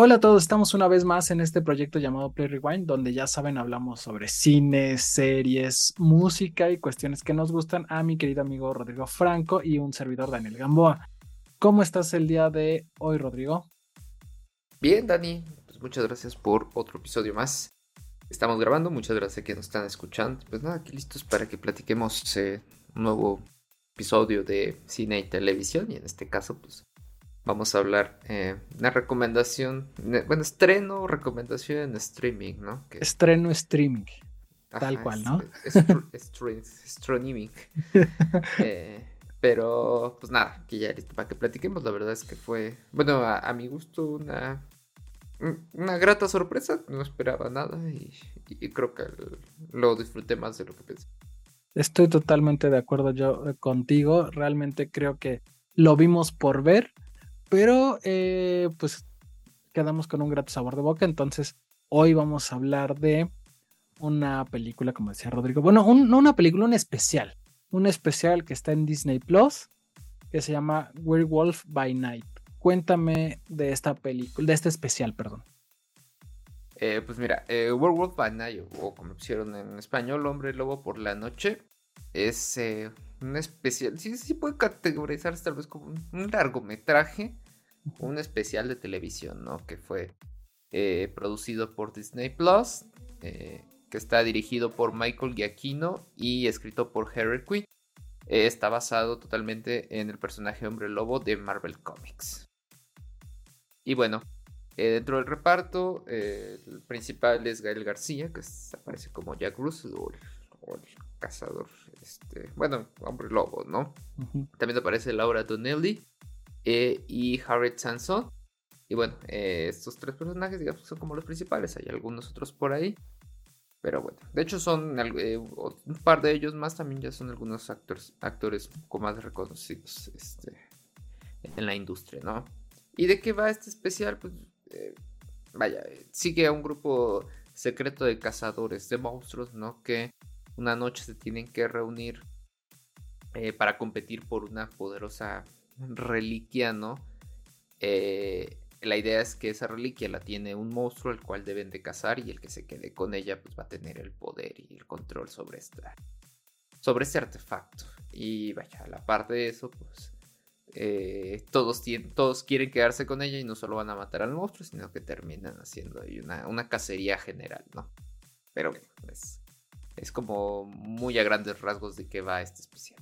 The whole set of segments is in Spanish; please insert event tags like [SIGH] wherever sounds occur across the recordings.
Hola a todos, estamos una vez más en este proyecto llamado Play Rewind, donde ya saben, hablamos sobre cine, series, música y cuestiones que nos gustan a mi querido amigo Rodrigo Franco y un servidor Daniel Gamboa. ¿Cómo estás el día de hoy, Rodrigo? Bien, Dani, pues muchas gracias por otro episodio más. Estamos grabando, muchas gracias a quienes nos están escuchando. Pues nada, aquí listos para que platiquemos eh, un nuevo episodio de cine y televisión y en este caso, pues vamos a hablar eh, una recomendación, bueno, estreno, recomendación en streaming, ¿no? Estreno streaming, tal cual, ¿no? [LAUGHS] streaming. Eh, pero, pues nada, que ya listo para que platiquemos. La verdad es que fue, bueno, a, mi gusto, una, una grata sorpresa. No esperaba nada y, creo que lo disfruté más de lo que pensé. Estoy totalmente de acuerdo yo eh, contigo. Realmente creo que lo vimos por ver pero eh, pues quedamos con un grato sabor de boca. Entonces, hoy vamos a hablar de una película, como decía Rodrigo. Bueno, no una película, un especial. Un especial que está en Disney Plus, que se llama Werewolf by Night. Cuéntame de esta película, de este especial, perdón. Eh, pues mira, eh, Werewolf by Night, o como pusieron en español, Hombre Lobo por la Noche, es un especial, sí, sí puede categorizarse tal vez como un, largometraje, un especial de televisión, ¿no? Que fue eh, producido por Disney Plus, eh, que está dirigido por Michael Giacchino y escrito por Harry Quinn. está basado totalmente en el personaje Hombre Lobo de Marvel Comics. Y bueno, dentro del reparto, el principal es Gael García, que aparece como Jack Russell o el cazador este, bueno, hombre lobo, ¿no? También aparece Laura Donnelly eh, y Harriet Sanson. Y bueno, eh, estos tres personajes, digamos, son como los principales. Hay algunos otros por ahí. Pero bueno, de hecho son eh, un par de ellos más también ya son algunos actores, actores un poco más reconocidos este, en la industria, ¿no? ¿Y de qué va este especial? Pues vaya, sigue a un grupo secreto de cazadores de monstruos, ¿no? Que una noche se tienen que reunir eh, para competir por una poderosa reliquia, ¿no? Eh, la idea es que esa reliquia la tiene un monstruo el cual deben de cazar y el que se quede con ella pues va a tener el poder y el control sobre esta sobre este artefacto y vaya a la parte de eso pues eh, todos, todos quieren quedarse con ella y no solo van a matar al monstruo sino que terminan haciendo ahí una, una cacería general no pero bueno pues es como muy a grandes rasgos de qué va este especial.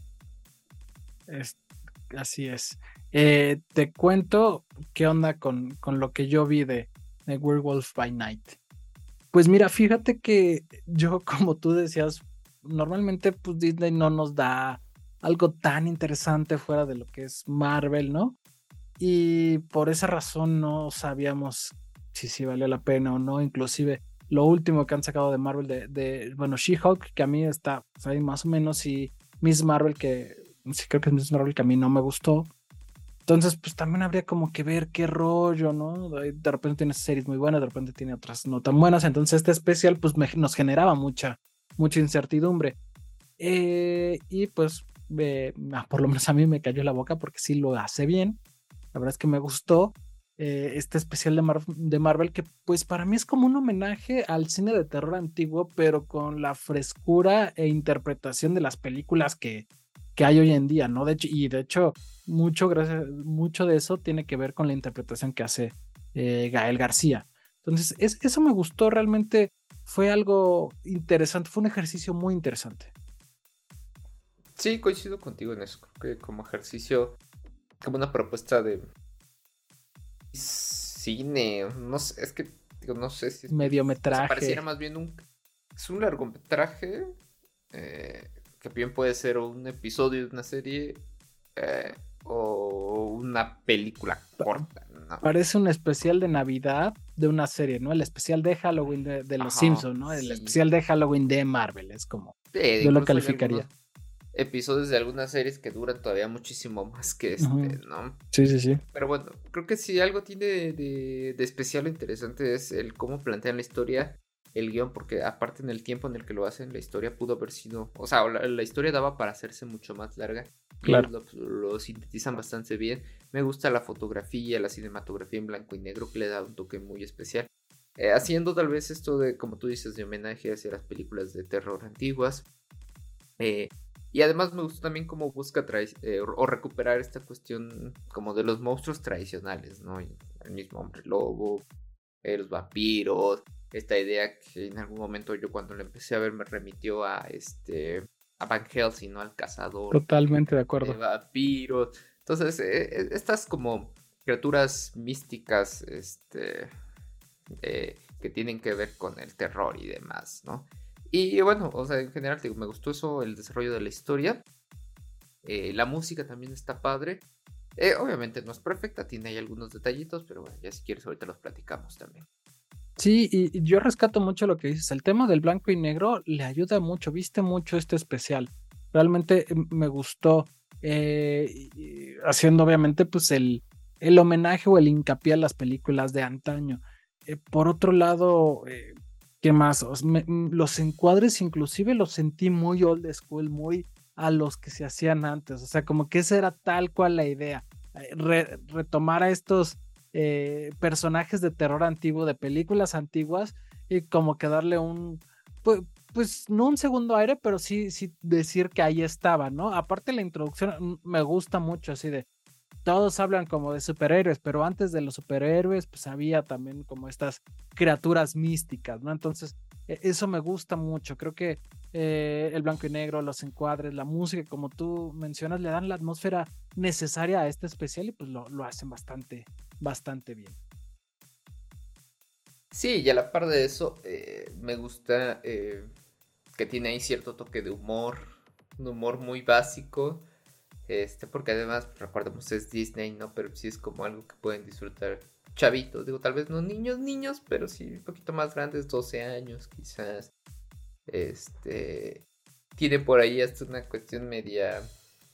así es. Eh, te cuento qué onda con, con lo que yo vi de, de, Werewolf by Night. Pues mira, fíjate que yo, [LAUGHS] como tú decías, normalmente pues Disney no nos da algo tan interesante fuera de lo que es Marvel, ¿no? Y por esa razón no sabíamos si sí valió la pena o no. Inclusive lo último que han sacado de Marvel de, bueno, She-Hulk, que a mí está pues, ahí más o menos, y Miss Marvel, que sí creo que es Miss Marvel, que a mí no me gustó. Entonces, pues también habría como que ver qué rollo, ¿no? De repente tiene series muy buenas, de repente tiene otras no tan buenas. Entonces, este especial, pues nos generaba mucha, mucha incertidumbre. Eh, y pues, ah, por lo menos a mí me cayó la boca porque sí lo hace bien. La verdad es que me gustó. Eh, este especial de, Marvel que pues para mí es como un homenaje al cine de terror antiguo, pero con la frescura e interpretación de las películas que, que hay hoy en día, ¿no? De hecho, y de hecho, mucho, gracias, mucho de eso tiene que ver con la interpretación que hace eh, Gael García. Entonces, es, eso me gustó realmente, fue algo interesante, fue un ejercicio muy interesante. Sí, coincido contigo en eso, creo que como ejercicio, como una propuesta de cine, no sé, es que digo, no sé si es mediometraje. pareciera más bien un es un largometraje eh, que bien puede ser un episodio de una serie eh, o una película corta. Parece un especial de Navidad de una serie, ¿no? El especial de Halloween de, los Simpsons, ¿no? El especial de Halloween de Marvel, es como yo lo calificaría episodios de algunas series que duran todavía muchísimo más que este, ¿no? Sí, sí, sí. Pero bueno, creo que si algo tiene de, especial o interesante es el cómo plantean la historia el guion, porque aparte en el tiempo en el que lo hacen, la historia pudo haber sido, o sea, la, historia daba para hacerse mucho más larga. Claro. Lo, sintetizan bastante bien. Me gusta la fotografía, la cinematografía en blanco y negro, que le da un toque muy especial. Eh, haciendo tal vez esto de, como tú dices, de homenaje hacia las películas de terror antiguas. Eh, y además me gusta también cómo busca eh, o recuperar esta cuestión como de los monstruos tradicionales, ¿no? El mismo hombre lobo, los vampiros, esta idea que en algún momento yo cuando lo empecé a ver me remitió a este a Van Helsing, ¿no? Al cazador. Totalmente de acuerdo. De vampiros. Entonces, estas como criaturas místicas, este, eh, que tienen que ver con el terror y demás, ¿no? Y bueno, o sea, en general digo, me gustó eso, el desarrollo de la historia. Eh, la música también está padre. Eh, obviamente no es perfecta, tiene ahí algunos detallitos, pero bueno, ya si quieres ahorita los platicamos también. Sí, y yo rescato mucho lo que dices. El tema del blanco y negro le ayuda mucho, viste mucho este especial. Realmente me gustó, haciendo obviamente pues el, el homenaje o el hincapié a las películas de antaño. Eh, por otro lado, eh, ¿qué más? Mm, los encuadres inclusive los sentí muy old school, muy a los que se hacían antes. O sea, como que esa era tal cual la idea. Eh, retomar a estos personajes de terror antiguo, de películas antiguas, y como que darle un, pues, pues, no un segundo aire, pero sí, sí decir que ahí estaba, ¿no? Aparte la introducción mm, me gusta mucho, así de, todos hablan como de superhéroes, pero antes de los superhéroes, pues había también como estas criaturas místicas, ¿no? Entonces, e, eso me gusta mucho. Creo que eh, el blanco y negro, los encuadres, la música, como tú mencionas, le dan la atmósfera necesaria a este especial y pues lo, hacen bastante, bastante bien. Sí, y a la par de eso, eh, me gusta eh, que tiene ahí cierto toque de humor, un humor muy básico este, porque además, recordemos, es Disney, ¿no? Pero sí es como algo que pueden disfrutar chavitos. Digo, tal vez no niños, niños, pero sí un poquito más grandes, 12 años quizás. Este. Tiene por ahí hasta una cuestión media.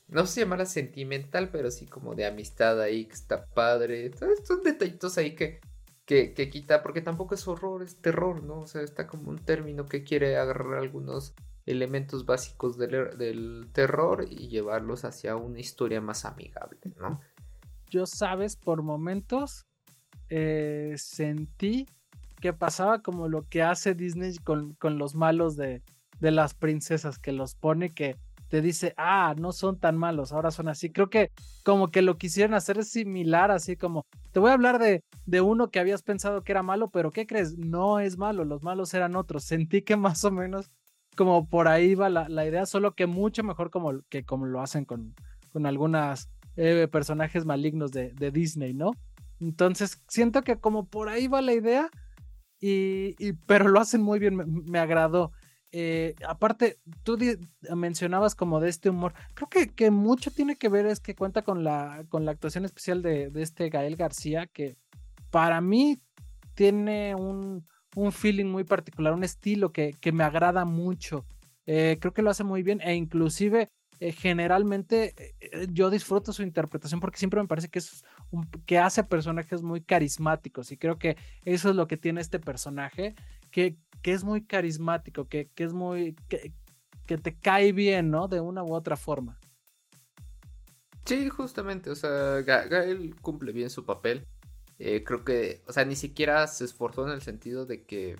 No sé llamarla sentimental, pero sí como de amistad ahí que está padre. Todos estos detallitos ahí que, que, que quita, porque tampoco es horror, es terror, ¿no? O sea, está como un término que quiere agarrar algunos elementos básicos del, terror y llevarlos hacia una historia más amigable, ¿no? Yo, sabes, por momentos eh, sentí que pasaba como lo que hace Disney con, con los malos de, de, las princesas, que los pone que te dice, ah, no son tan malos, ahora son así. Creo que como que lo quisieron hacer similar, así como, te voy a hablar de, de uno que habías pensado que era malo, pero ¿qué crees? No es malo, los malos eran otros. Sentí que más o menos como por ahí va la, idea, solo que mucho mejor como, que como lo hacen con, con algunas eh, personajes malignos de, Disney, ¿no? Entonces siento que como por ahí va la idea, y, pero lo hacen muy bien, me, agradó. Eh, aparte, tú mencionabas como de este humor, creo que, que, mucho tiene que ver es que cuenta con la, con la actuación especial de, de este Gael García, que para mí tiene un, un feeling muy particular, un estilo que, que me agrada mucho. Eh, creo que lo hace muy bien e inclusive eh, generalmente eh, yo disfruto su interpretación porque siempre me parece que es que hace personajes muy carismáticos y creo que eso es lo que tiene este personaje que, que es muy carismático que, que es muy que, que, te cae bien no de una u otra forma sí justamente o sea Gael cumple bien su papel eh, creo que, o sea, ni siquiera se esforzó en el sentido de que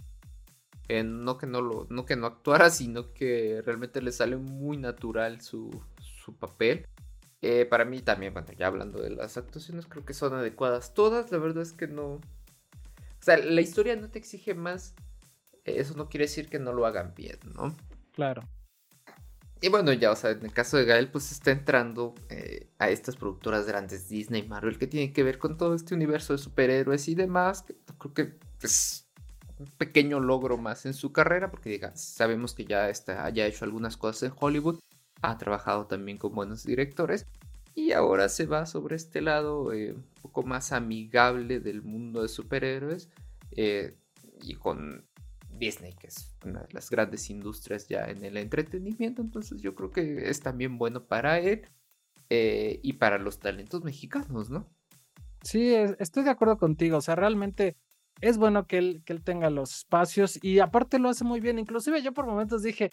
no que no lo, no que no actuara, [LAUGHS] sino que realmente le sale muy natural su, su papel. Eh, para mí también, bueno, ya hablando de las actuaciones, creo que son adecuadas todas. La verdad es que no. O sea, la historia no te exige más. Eso no quiere decir que no lo hagan bien, ¿no? Claro. Y bueno, ya, o sea, en el caso de Gael, pues está entrando eh, a estas productoras grandes, Disney, Marvel, que tienen que ver con todo este universo de superhéroes y demás. creo que es un pequeño logro más en su carrera, porque diga, sabemos que ya está, haya hecho algunas cosas en Hollywood, ha trabajado también con buenos directores, y ahora se va sobre este lado eh, un poco más amigable del mundo de superhéroes. Eh, y con Disney, que es una de las grandes industrias ya en el entretenimiento. Entonces yo creo que es también bueno para él eh, y para los talentos mexicanos, ¿no? Sí, estoy de acuerdo contigo. O sea, realmente es bueno que él, que él tenga los espacios y aparte lo hace muy bien. Inclusive yo por momentos dije,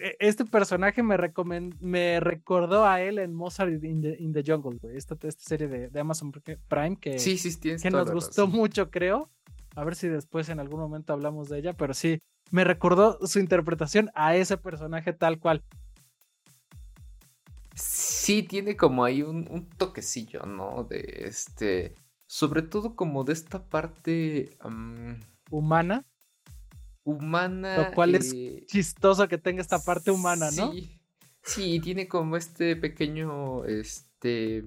e, este personaje me, me recordó a él en Mozart in the, Jungle, Esta, esta serie de, Amazon Prime que, sí, sí, que nos gustó mucho, creo. A ver si después en algún momento hablamos de ella, pero sí, me recordó su interpretación a ese personaje tal cual. Sí, tiene como ahí un, toquecillo, ¿no? De este. Sobre todo como de esta parte. humana. Humana. Lo cual es eh, chistoso que tenga esta parte humana, ¿no? Sí. Sí, tiene como este pequeño. Este.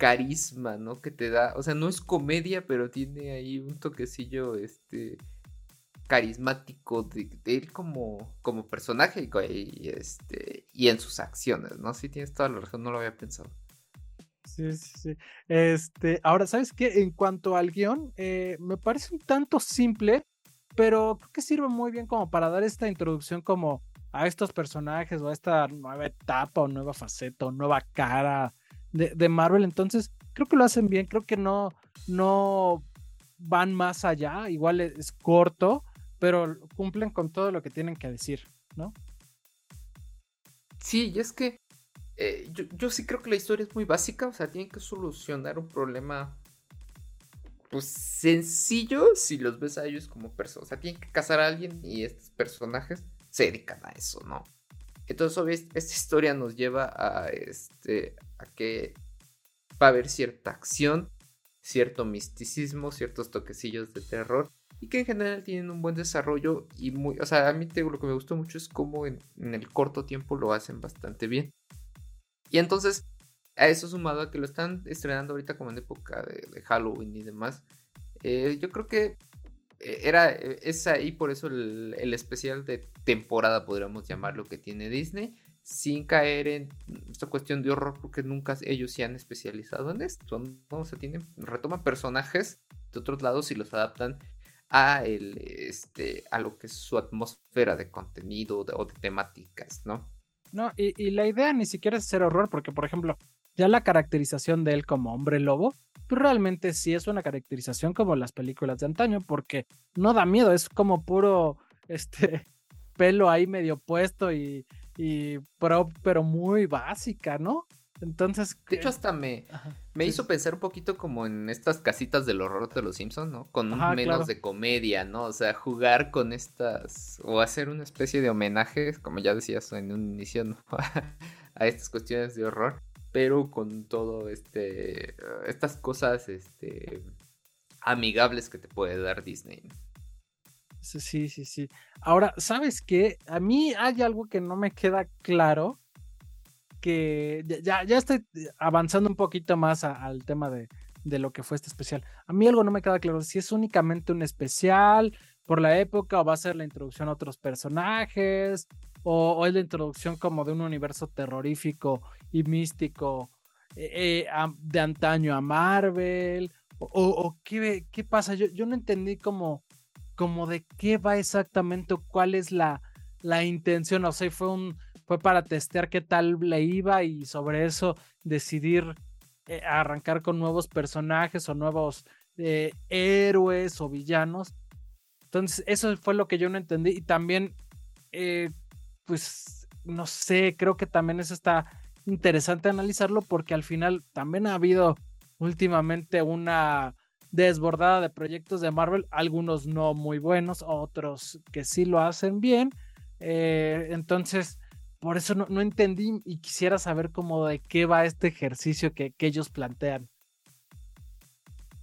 Carisma, ¿no? Que te da. O sea, no es comedia, pero tiene ahí un toquecillo. Este carismático de, él como, como personaje y, este, y en sus acciones, ¿no? Sí, tienes toda la razón, no lo había pensado. Sí, sí, sí. Este, ahora, ¿sabes qué? En cuanto al guion, eh, me parece un tanto simple, pero creo que sirve muy bien como para dar esta introducción como a estos personajes o a esta nueva etapa o nueva faceta o nueva cara de, de Marvel. Entonces, creo que lo hacen bien, creo que no, no van más allá, igual es corto, pero cumplen con todo lo que tienen que decir, ¿no? Sí, y es que eh, yo, sí creo que la historia es muy básica, o sea, tienen que solucionar un problema pues sencillo si los ves a ellos como personas, o sea, tienen que casar a alguien y estos personajes se dedican a eso, ¿no? Entonces, esta historia nos lleva a, este, a que va a haber cierta acción, cierto misticismo, ciertos toquecillos de terror y que en general tienen un buen desarrollo y muy, o sea, a mí lo que me gustó mucho es cómo en, el corto tiempo lo hacen bastante bien. Y entonces, a eso sumado a que lo están estrenando ahorita como en época de, Halloween y demás, eh, yo creo que era, eh, es ahí por eso el, especial de temporada, podríamos llamarlo, que tiene Disney, sin caer en esta cuestión de horror, porque nunca ellos se han especializado en esto, ¿no? O sea, tienen, retoman personajes de otros lados y los adaptan a, el, este, lo que es su atmósfera de contenido o de temáticas, ¿no? No, y, la idea ni siquiera es hacer horror, porque por ejemplo, ya la caracterización de él como hombre lobo, pues realmente sí es una caracterización como las películas de antaño, porque no da miedo, es como puro este [LAUGHS] pelo ahí medio puesto y, y pero muy básica, ¿no? Entonces. De hecho, hasta me, me hizo pensar un poquito como en estas casitas del horror de los Simpsons, ¿no? Con menos de comedia, ¿no? O sea, jugar con estas. O hacer una especie de homenaje, como ya decías en un inicio, ¿no? [LAUGHS] a estas cuestiones de horror. Pero con todo este. Estas cosas, este. amigables que te puede dar Disney. Sí, sí, sí. Ahora, ¿sabes qué? A mí hay algo que no me queda claro que ya, ya estoy avanzando un poquito más al tema de, lo que fue este especial. A mí algo no me queda claro si es únicamente un especial por la época o va a ser la introducción a otros personajes o, es la introducción como de un universo terrorífico y místico eh, eh, de antaño a Marvel o, qué, qué, pasa. Yo, yo no entendí como, como de qué va exactamente o cuál es la, la intención. O sea, fue un fue para testear qué tal le iba y sobre eso decidir eh, arrancar con nuevos personajes o nuevos héroes o villanos. Entonces, eso fue lo que yo no entendí. Y también, eh, pues, no sé, creo que también eso está interesante analizarlo porque al final también ha habido últimamente una desbordada de proyectos de Marvel, algunos no muy buenos, otros que sí lo hacen bien. entonces, por eso no, entendí y quisiera saber cómo de qué va este ejercicio que, ellos plantean.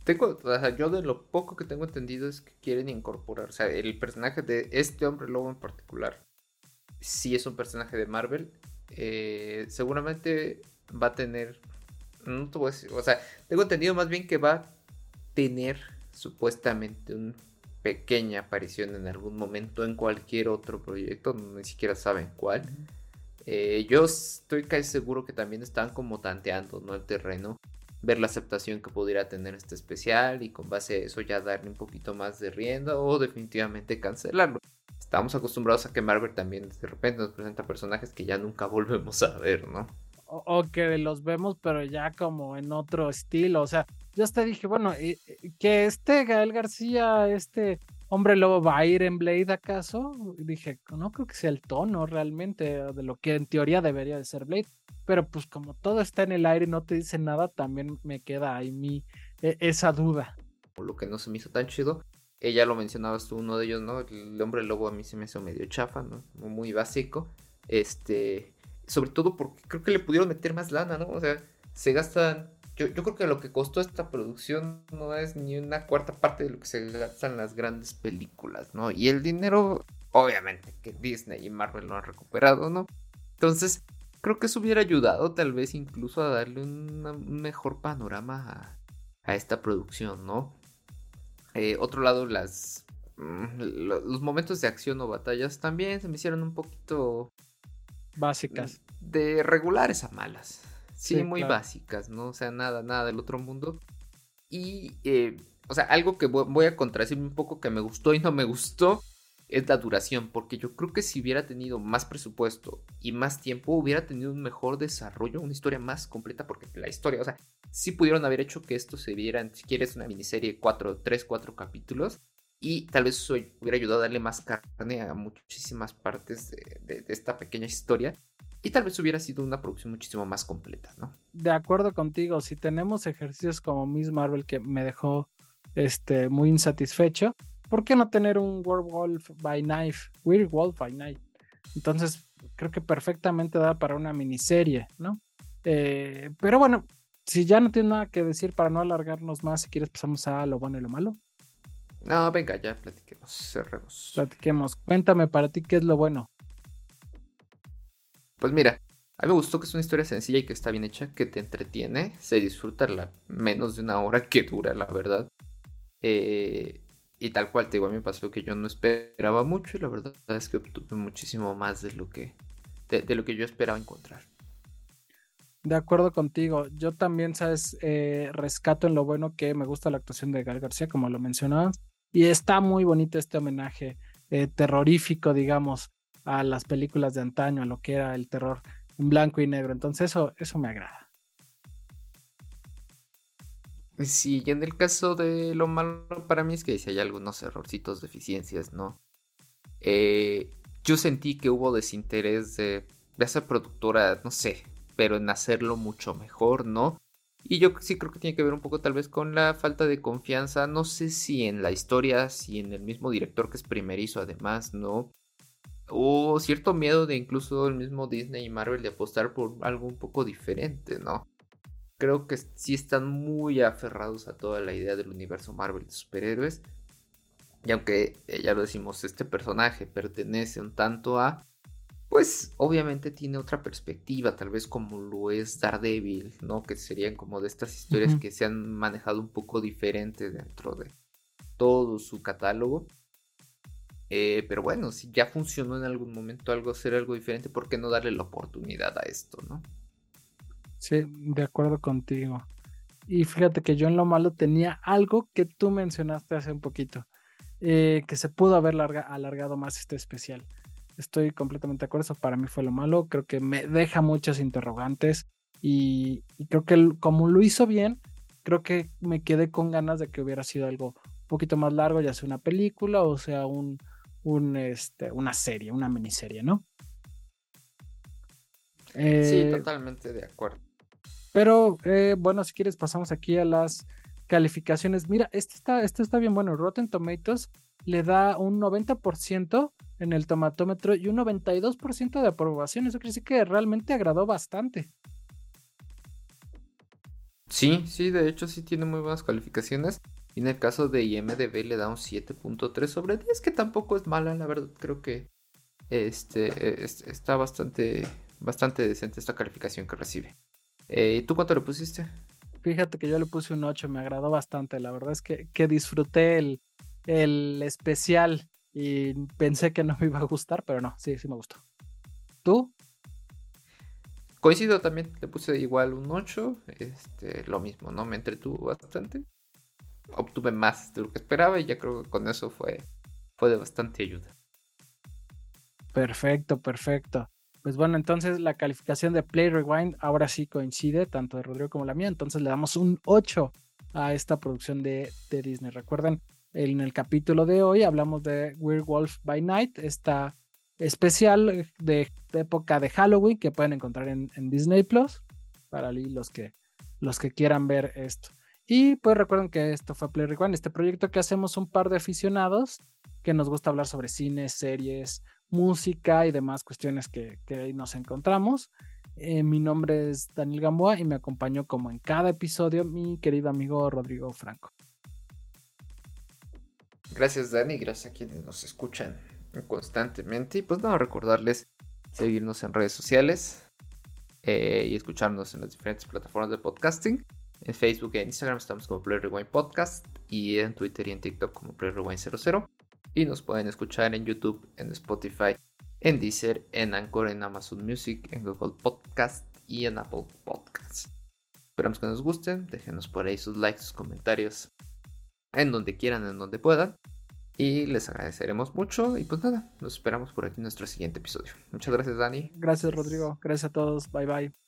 Tengo, o sea, yo de lo poco que tengo entendido es que quieren incorporar, o sea, el personaje de este hombre lobo en particular, si es un personaje de Marvel, eh, seguramente va a tener, no te voy a decir, o sea, tengo entendido más bien que va a tener supuestamente una pequeña aparición en algún momento en cualquier otro proyecto, ni siquiera saben cuál. Eh, yo estoy casi seguro que también están como tanteando ¿no? el terreno, ver la aceptación que pudiera tener este especial y con base a eso ya darle un poquito más de rienda o definitivamente cancelarlo. Estamos acostumbrados a que Marvel también de repente nos presenta personajes que ya nunca [LAUGHS] volvemos a ver, ¿no? O, que los vemos pero ya como en otro estilo, o sea, yo hasta dije, bueno, eh, eh, que este Gael García, este hombre lobo va a ir en Blade acaso? dije, no creo que sea el tono realmente de lo que en teoría debería de ser Blade. Pero pues como todo está en el aire y no te dice nada, también me queda ahí mi, e, esa duda. Lo que no se me hizo tan chido, ella lo mencionabas tú, uno de ellos, ¿no? El hombre lobo a mí se me hizo medio chafa, ¿no? Muy básico. Este, sobre todo porque creo que le pudieron meter más lana, ¿no? O sea, se gastan yo, yo, creo que lo que costó esta producción no es ni una cuarta parte de lo que se gastan las grandes películas, ¿no? Y el dinero, obviamente, que Disney y Marvel no han recuperado, ¿no? Entonces, creo que eso hubiera ayudado tal vez incluso a darle un mejor panorama a, esta producción, ¿no? Eh, otro lado, las mm, los momentos de acción o batallas también se me hicieron un poquito básicas. De regulares a malas. Sí, muy básicas, ¿no? O sea, nada, nada del otro mundo. Y, eh, o sea, algo que voy a contradecirme un poco que me gustó y no me gustó es la duración, porque yo creo que si hubiera tenido más presupuesto y más tiempo, hubiera tenido un mejor desarrollo, una historia más completa, porque la historia, o sea, sí pudieran haber hecho que esto se viera, si quieres, una miniserie, cuatro, tres, cuatro capítulos, y tal vez eso hubiera ayudado a darle más carne a muchísimas partes de esta pequeña historia y tal vez hubiera sido una producción muchísimo más completa, ¿no? De acuerdo contigo, si tenemos ejercicios como Miss Marvel que me dejó este, muy insatisfecho, ¿por qué no tener un Werewolf by Knife? Werewolf by Night. Entonces, creo que perfectamente da para una miniserie, ¿no? Eh, pero bueno, si ya no tienes nada que decir para no alargarnos más, si quieres pasamos a lo bueno y lo malo. No, venga, ya platiquemos, cerremos. Platiquemos. Cuéntame para ti qué es lo bueno. Pues mira, a mí me gustó que es una historia sencilla y que está bien hecha, que te entretiene, se disfruta la menos de una hora que dura, la verdad. Eh, y tal cual, te digo, a mí me pasó que yo no esperaba mucho y la verdad es que obtuve muchísimo más de lo que, de, lo que yo esperaba encontrar. De acuerdo contigo, yo también, sabes, eh, rescato en lo bueno que me gusta la actuación de Gal García, como lo mencionabas, y está muy bonito este homenaje eh, terrorífico, digamos, a las películas de antaño, a lo que era el terror en blanco y negro. Entonces eso, eso me agrada. Sí, y en el caso de lo malo para mí es que si hay algunos errorcitos, deficiencias, ¿no? Eh, yo sentí que hubo desinterés de, de esa productora, no sé, pero en hacerlo mucho mejor, ¿no? Y yo sí creo que tiene que ver un poco tal vez con la falta de confianza, no sé si en la historia, si en el mismo director que es primerizo además, ¿no? o cierto miedo de incluso el mismo Disney y Marvel de apostar por algo un poco diferente, ¿no? Creo que sí están muy aferrados a toda la idea del universo Marvel de superhéroes. Y aunque eh, ya lo decimos, este personaje pertenece un tanto a, pues obviamente tiene otra perspectiva, tal vez como lo es Daredevil, ¿no? Que serían como de estas historias que se han manejado un poco diferente dentro de todo su catálogo. Eh, pero bueno, si ya funcionó en algún momento algo, hacer algo diferente, ¿por qué no darle la oportunidad a esto, no? Sí, de acuerdo contigo. Y fíjate que yo en lo malo tenía algo que tú mencionaste hace un poquito, eh, que se pudo haber alargado más este especial. Estoy completamente de acuerdo, eso para mí fue lo malo, creo que me deja muchos interrogantes y, creo que como lo hizo bien, creo que me quedé con ganas de que hubiera sido algo un poquito más largo, ya sea una película o sea un, este, una serie, una miniserie, ¿no? sí, eh, totalmente de acuerdo. Pero eh, bueno, si quieres pasamos aquí a las calificaciones. Mira, este está, este está bien bueno. Rotten Tomatoes le da un 90% en el tomatómetro y un 92% de aprobación. Eso quiere decir que realmente agradó bastante. Sí, sí, de hecho sí tiene muy buenas calificaciones. Y en el caso de IMDB le da un 7.3 sobre 10, que tampoco es mala, la verdad. Creo que este, está bastante, bastante decente esta calificación que recibe. Eh, ¿Y tú cuánto le pusiste? Fíjate que yo le puse un 8, me agradó bastante. La verdad es que, que disfruté el, el especial y pensé que no me iba a gustar, pero no, sí, sí me gustó. ¿Tú? Coincido también, le puse igual un 8, este, lo mismo, ¿no? Me entretuvo bastante obtuve más de lo que esperaba y ya creo que con eso fue, fue de bastante ayuda. Perfecto, perfecto. Pues bueno, entonces la calificación de Play Rewind ahora sí coincide, tanto de Rodrigo como la mía, entonces le damos un 8 a esta producción de, Disney. Recuerden, en el capítulo de hoy hablamos de Werewolf by Night, esta especial de, época de Halloween que pueden encontrar en, Disney Plus para los que, los que quieran ver esto. Y pues recuerden que esto fue Play Rewind, este proyecto que hacemos un par de aficionados que nos gusta hablar sobre cine, series, música y demás cuestiones que, que ahí nos encontramos. Eh, mi nombre es Daniel Gamboa y me acompañó como en cada episodio mi querido amigo Rodrigo Franco. Gracias Dani, gracias a quienes nos escuchan constantemente. Y pues nada, recordarles seguirnos en redes sociales eh, y escucharnos en las diferentes plataformas de podcasting. En Facebook e Instagram estamos como Play Rewind Podcast y en Twitter y en TikTok como Play Rewind 00. Y nos pueden escuchar en YouTube, en Spotify, en Deezer, en Anchor, en Amazon Music, en Google Podcast y en Apple Podcasts. Esperamos que nos gusten, déjenos por ahí sus likes, sus comentarios, en donde quieran, en donde puedan. Y les agradeceremos mucho. Y pues nada, nos esperamos por aquí en nuestro siguiente episodio. Muchas gracias, Dani. Gracias, Rodrigo. Gracias a todos. Bye bye.